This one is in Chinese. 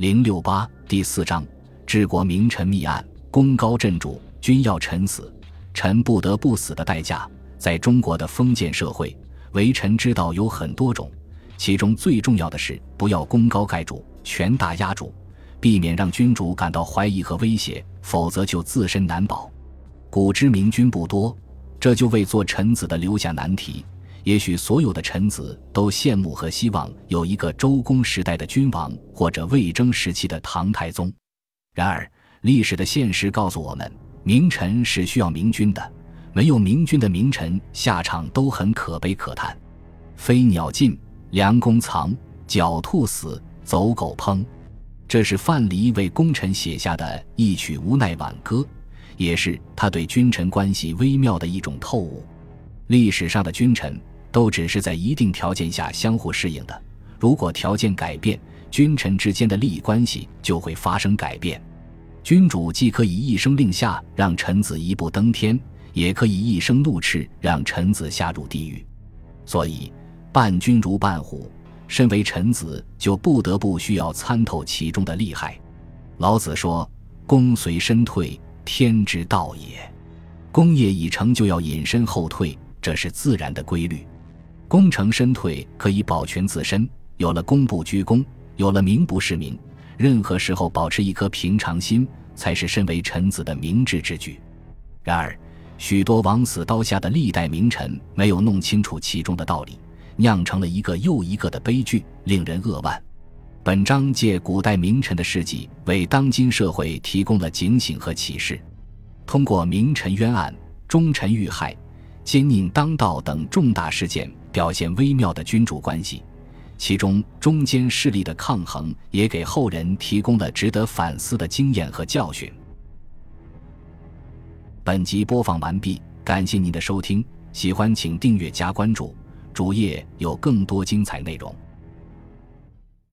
零六八第四章，治国名臣密案，功高震主，君要臣死，臣不得不死的代价。在中国的封建社会，为臣之道有很多种，其中最重要的是不要功高盖主，权大压主，避免让君主感到怀疑和威胁，否则就自身难保。古之明君不多，这就为做臣子的留下难题。也许所有的臣子都羡慕和希望有一个周公时代的君王，或者魏征时期的唐太宗。然而，历史的现实告诉我们，名臣是需要明君的，没有明君的名臣下场都很可悲可叹。飞鸟尽，良弓藏；狡兔死，走狗烹。这是范蠡为功臣写下的一曲无奈挽歌，也是他对君臣关系微妙的一种透悟。历史上的君臣。都只是在一定条件下相互适应的。如果条件改变，君臣之间的利益关系就会发生改变。君主既可以一声令下让臣子一步登天，也可以一声怒斥让臣子下入地狱。所以，伴君如伴虎，身为臣子就不得不需要参透其中的利害。老子说：“功随身退，天之道也。功业已成，就要隐身后退，这是自然的规律。”功成身退可以保全自身，有了功不居功，有了名不是名，任何时候保持一颗平常心，才是身为臣子的明智之举。然而，许多枉死刀下的历代名臣没有弄清楚其中的道理，酿成了一个又一个的悲剧，令人扼腕。本章借古代名臣的事迹，为当今社会提供了警醒和启示。通过名臣冤案、忠臣遇害。奸佞当道等重大事件表现微妙的君主关系，其中中间势力的抗衡也给后人提供了值得反思的经验和教训。本集播放完毕，感谢您的收听，喜欢请订阅加关注，主页有更多精彩内容。